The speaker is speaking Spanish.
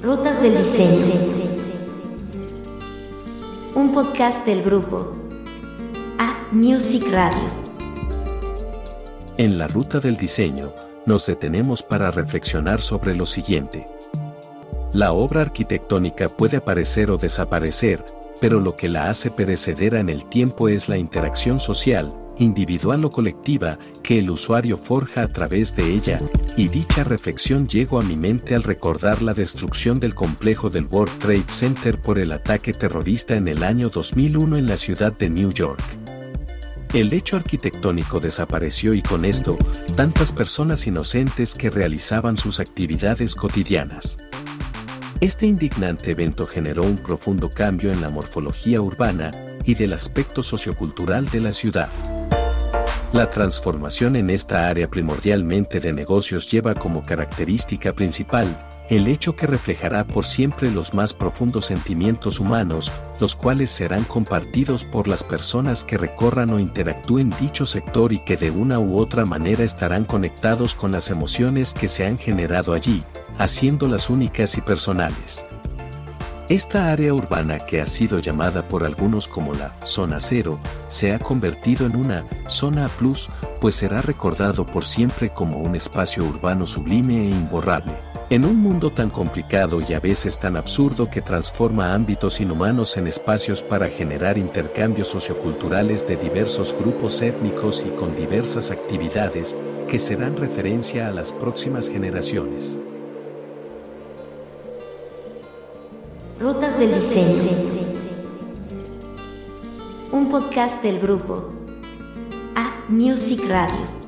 Rutas del Diseño. Un podcast del grupo A Music Radio. En la ruta del diseño, nos detenemos para reflexionar sobre lo siguiente. La obra arquitectónica puede aparecer o desaparecer, pero lo que la hace perecedera en el tiempo es la interacción social, individual o colectiva, que el usuario forja a través de ella, y dicha reflexión llegó a mi mente al recordar la destrucción del complejo del World Trade Center por el ataque terrorista en el año 2001 en la ciudad de New York. El hecho arquitectónico desapareció y con esto, tantas personas inocentes que realizaban sus actividades cotidianas. Este indignante evento generó un profundo cambio en la morfología urbana y del aspecto sociocultural de la ciudad. La transformación en esta área primordialmente de negocios lleva como característica principal el hecho que reflejará por siempre los más profundos sentimientos humanos, los cuales serán compartidos por las personas que recorran o interactúen dicho sector y que de una u otra manera estarán conectados con las emociones que se han generado allí, haciéndolas únicas y personales. Esta área urbana que ha sido llamada por algunos como la zona cero, se ha convertido en una zona plus, pues será recordado por siempre como un espacio urbano sublime e imborrable. En un mundo tan complicado y a veces tan absurdo que transforma ámbitos inhumanos en espacios para generar intercambios socioculturales de diversos grupos étnicos y con diversas actividades que serán referencia a las próximas generaciones. Rutas del Diseño. Un podcast del grupo A Music Radio.